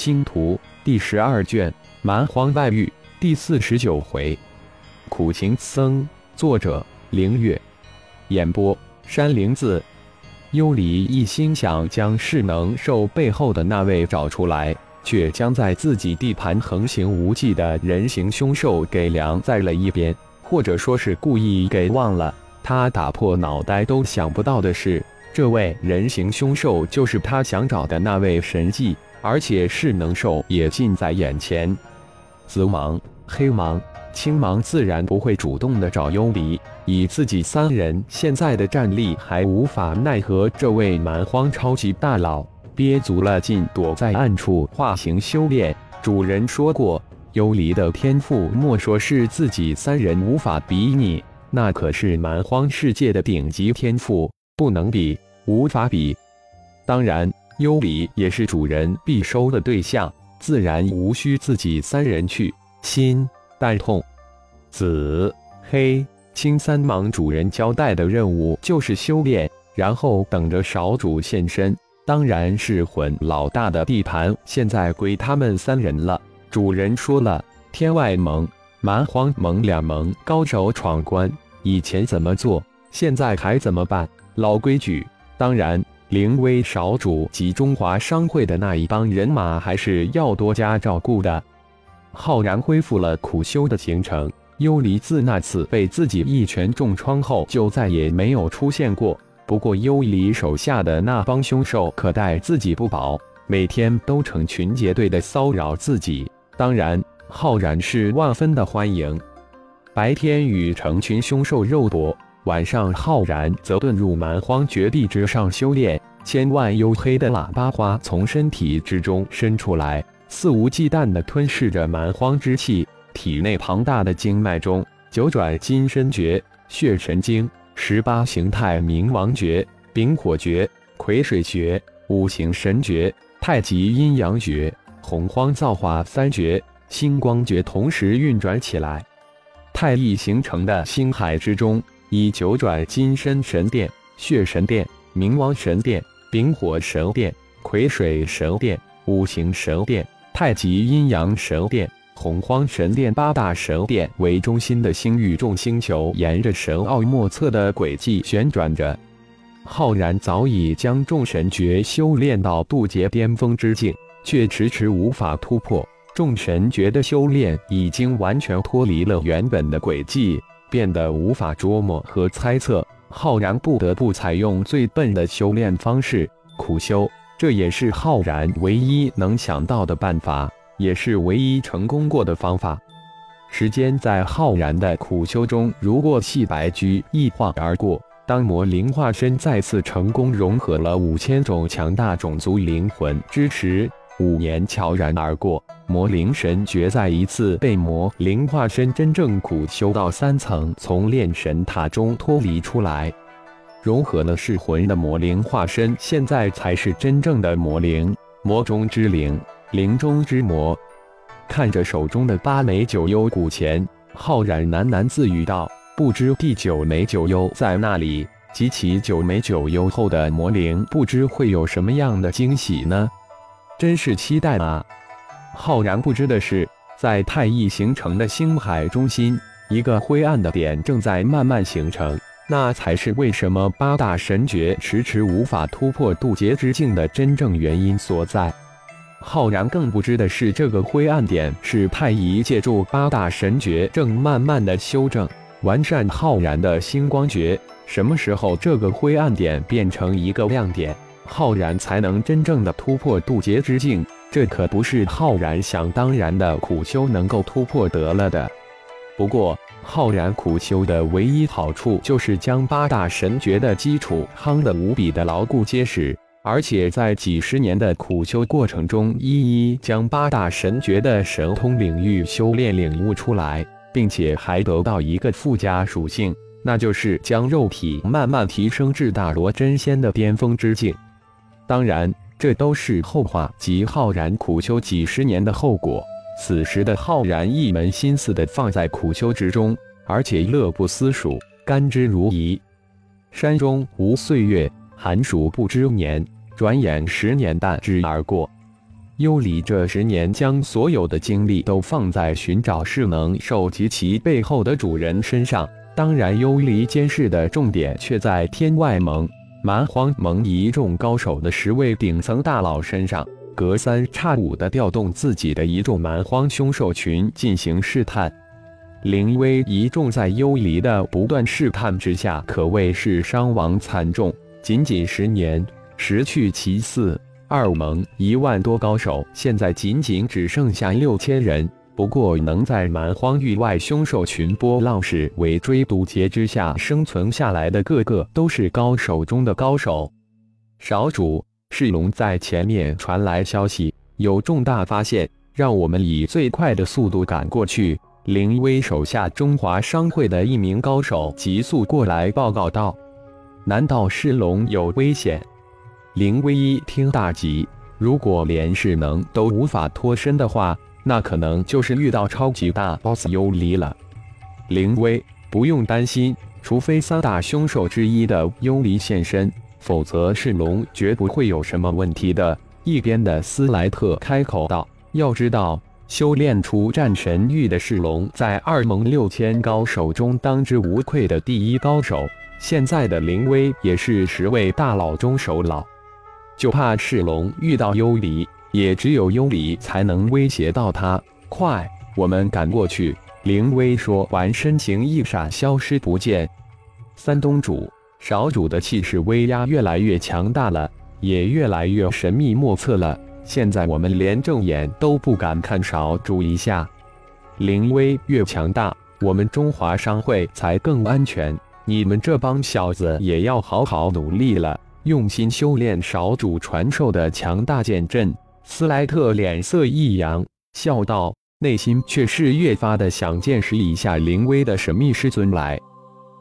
星图第十二卷蛮荒外域第四十九回，苦行僧。作者：凌月。演播：山灵子。幽离一心想将势能兽背后的那位找出来，却将在自己地盘横行无忌的人形凶兽给晾在了一边，或者说是故意给忘了。他打破脑袋都想不到的是，这位人形凶兽就是他想找的那位神迹。而且势能兽也近在眼前，紫芒、黑芒、青芒自然不会主动的找幽离，以自己三人现在的战力，还无法奈何这位蛮荒超级大佬，憋足了劲躲在暗处化形修炼。主人说过，幽离的天赋莫说是自己三人无法比拟，那可是蛮荒世界的顶级天赋，不能比，无法比。当然。幽离也是主人必收的对象，自然无需自己三人去。心、淡痛、紫、黑、青三芒主人交代的任务就是修炼，然后等着少主现身。当然是魂老大的地盘，现在归他们三人了。主人说了，天外盟、蛮荒盟两盟高手闯关，以前怎么做，现在还怎么办？老规矩，当然。灵威少主及中华商会的那一帮人马还是要多加照顾的。浩然恢复了苦修的行程。幽离自那次被自己一拳重创后，就再也没有出现过。不过幽离手下的那帮凶兽可待自己不薄，每天都成群结队的骚扰自己。当然，浩然是万分的欢迎。白天与成群凶兽肉搏。晚上，浩然则遁入蛮荒绝地之上修炼。千万黝黑的喇叭花从身体之中伸出来，肆无忌惮地吞噬着蛮荒之气。体内庞大的经脉中，九转金身诀、血神经、十八形态冥王诀、丙火诀、癸水诀、五行神诀、太极阴阳诀、洪荒造化三诀、星光诀同时运转起来。太一形成的星海之中。以九转金身神殿、血神殿、冥王神殿、丙火神殿、癸水神殿、五行神殿、太极阴阳神殿、洪荒神殿八大神殿为中心的星域众星球，沿着神奥莫测的轨迹旋转着。浩然早已将众神诀修炼到渡劫巅峰之境，却迟迟无法突破。众神诀的修炼已经完全脱离了原本的轨迹。变得无法捉摸和猜测，浩然不得不采用最笨的修炼方式——苦修。这也是浩然唯一能想到的办法，也是唯一成功过的方法。时间在浩然的苦修中如过隙白驹，一晃而过。当魔灵化身再次成功融合了五千种强大种族灵魂之时，五年悄然而过，魔灵神诀再一次被魔灵化身真正苦修到三层，从炼神塔中脱离出来，融合了噬魂的魔灵化身，现在才是真正的魔灵，魔中之灵，灵中之魔。看着手中的八枚九幽古钱，浩然喃喃自语道：“不知第九枚九幽在那里？集齐九枚九幽后的魔灵，不知会有什么样的惊喜呢？”真是期待啊！浩然不知的是，在太一形成的星海中心，一个灰暗的点正在慢慢形成。那才是为什么八大神诀迟迟无法突破渡劫之境的真正原因所在。浩然更不知的是，这个灰暗点是太乙借助八大神诀正慢慢的修正完善浩然的星光诀。什么时候这个灰暗点变成一个亮点？浩然才能真正的突破渡劫之境，这可不是浩然想当然的苦修能够突破得了的。不过，浩然苦修的唯一好处就是将八大神诀的基础夯得无比的牢固结实，而且在几十年的苦修过程中，一一将八大神诀的神通领域修炼领悟出来，并且还得到一个附加属性，那就是将肉体慢慢提升至大罗真仙的巅峰之境。当然，这都是后话及浩然苦修几十年的后果。此时的浩然一门心思的放在苦修之中，而且乐不思蜀，甘之如饴。山中无岁月，寒暑不知年，转眼十年弹指而过。幽离这十年将所有的精力都放在寻找势能兽及其背后的主人身上，当然，幽离监视的重点却在天外盟、蛮荒盟一众高手的十位顶层大佬身上，隔三差五的调动自己的一众蛮荒凶兽群进行试探。灵威一众在幽离的不断试探之下，可谓是伤亡惨重，仅仅十年，失去其四。二盟一万多高手，现在仅仅只剩下六千人。不过，能在蛮荒域外凶兽群波浪式围追堵截之下生存下来的，个个都是高手中的高手。少主，世龙在前面传来消息，有重大发现，让我们以最快的速度赶过去。林威手下中华商会的一名高手急速过来报告道：“难道世龙有危险？”林威一听大急，如果连势能都无法脱身的话，那可能就是遇到超级大 BOSS 幽离了。林威不用担心，除非三大凶兽之一的幽离现身，否则是龙绝不会有什么问题的。一边的斯莱特开口道：“要知道，修炼出战神域的是龙，在二盟六千高手中当之无愧的第一高手。现在的林威也是十位大佬中首老。”就怕是龙遇到幽离，也只有幽离才能威胁到他。快，我们赶过去！灵威说完，身形一闪，消失不见。三东主、少主的气势威压越来越强大了，也越来越神秘莫测了。现在我们连正眼都不敢看少主一下。灵威越强大，我们中华商会才更安全。你们这帮小子也要好好努力了。用心修炼少主传授的强大剑阵，斯莱特脸色一扬，笑道，内心却是越发的想见识一下灵威的神秘师尊来。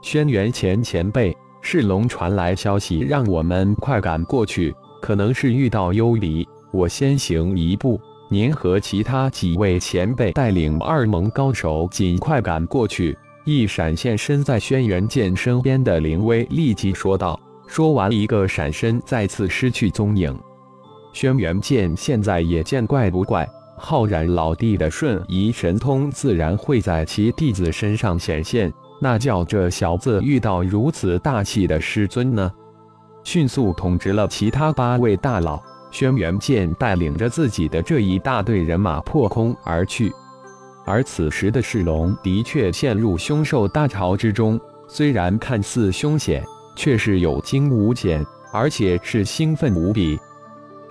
轩辕前前辈，是龙传来消息，让我们快赶过去，可能是遇到幽离，我先行一步，您和其他几位前辈带领二盟高手尽快赶过去。一闪现身在轩辕剑身边的灵威立即说道。说完，一个闪身，再次失去踪影。轩辕剑现在也见怪不怪，浩然老弟的瞬移神通自然会在其弟子身上显现，那叫这小子遇到如此大气的师尊呢？迅速统治了其他八位大佬，轩辕剑带领着自己的这一大队人马破空而去。而此时的世龙的确陷入凶兽大潮之中，虽然看似凶险。却是有惊无险，而且是兴奋无比。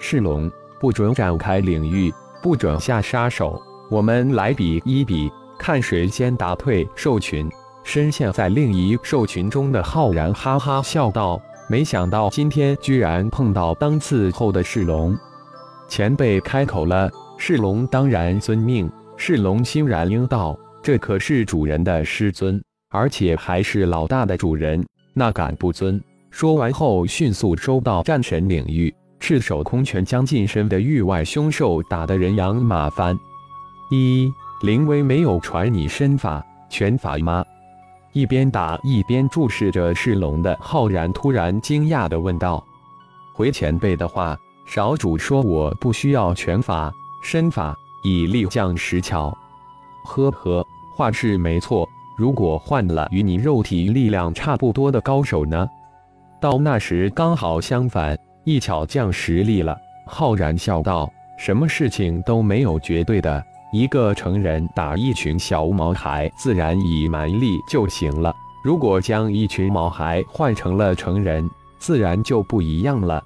世龙，不准展开领域，不准下杀手。我们来比一比，看谁先打退兽群。深陷在另一兽群中的浩然哈哈笑道：“没想到今天居然碰到当次后的世龙。”前辈开口了，世龙当然遵命。世龙欣然应道：“这可是主人的师尊，而且还是老大的主人。”那敢不尊？说完后，迅速收到战神领域，赤手空拳将近身的域外凶兽打得人仰马翻。一林威没有传你身法拳法吗？一边打一边注视着赤龙的浩然突然惊讶地问道：“回前辈的话，少主说我不需要拳法身法，以力降石桥。呵呵，话是没错。”如果换了与你肉体力量差不多的高手呢？到那时刚好相反，一巧降实力了。浩然笑道：“什么事情都没有绝对的，一个成人打一群小毛孩，自然以蛮力就行了。如果将一群毛孩换成了成人，自然就不一样了。”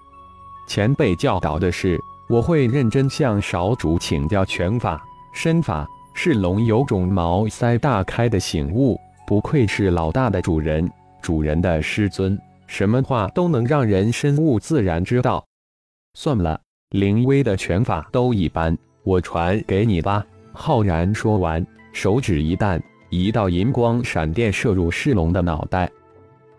前辈教导的是，我会认真向少主请教拳法、身法。是龙有种茅塞大开的醒悟，不愧是老大的主人，主人的师尊，什么话都能让人深悟自然之道。算了，灵威的拳法都一般，我传给你吧。浩然说完，手指一弹，一道银光闪电射入世龙的脑袋。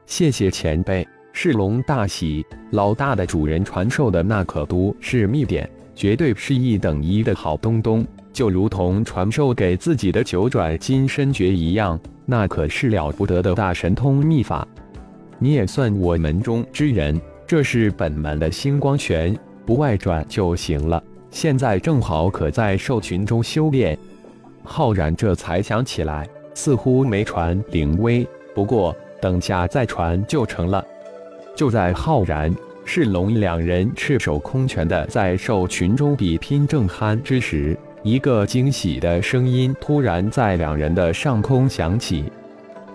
谢谢前辈，世龙大喜，老大的主人传授的那可都是秘典，绝对是一等一的好东东。就如同传授给自己的九转金身诀一样，那可是了不得的大神通秘法。你也算我门中之人，这是本门的星光拳，不外传就行了。现在正好可在兽群中修炼。浩然这才想起来，似乎没传灵威，不过等下再传就成了。就在浩然、赤龙两人赤手空拳的在兽群中比拼正酣之时，一个惊喜的声音突然在两人的上空响起：“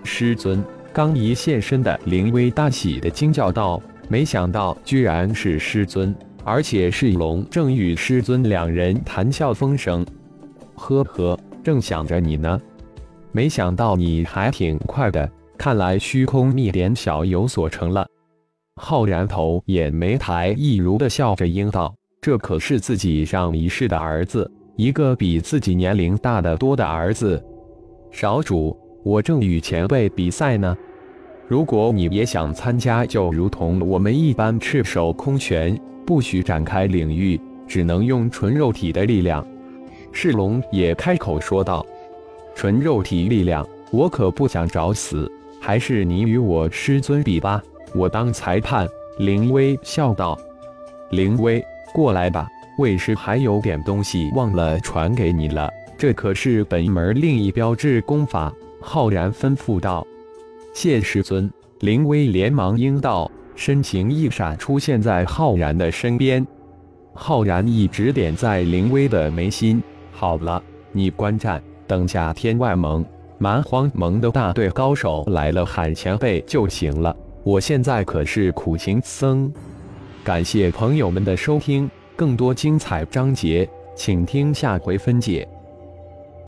师尊！”刚一现身的灵威大喜的惊叫道：“没想到居然是师尊，而且是龙正与师尊两人谈笑风生。呵呵，正想着你呢，没想到你还挺快的。看来虚空秘典小有所成了。”浩然头也没抬，一如的笑着应道：“这可是自己上一世的儿子，一个比自己年龄大得多的儿子。少主。”我正与前辈比赛呢，如果你也想参加，就如同我们一般，赤手空拳，不许展开领域，只能用纯肉体的力量。赤龙也开口说道：“纯肉体力量，我可不想找死，还是你与我师尊比吧，我当裁判。”林威笑道：“林威，过来吧，为师还有点东西忘了传给你了，这可是本门另一标志功法。”浩然吩咐道：“谢师尊。”林威连忙应道，身形一闪，出现在浩然的身边。浩然一指点在林威的眉心：“好了，你观战，等下天外盟、蛮荒盟的大队高手来了，喊前辈就行了。我现在可是苦行僧。”感谢朋友们的收听，更多精彩章节，请听下回分解。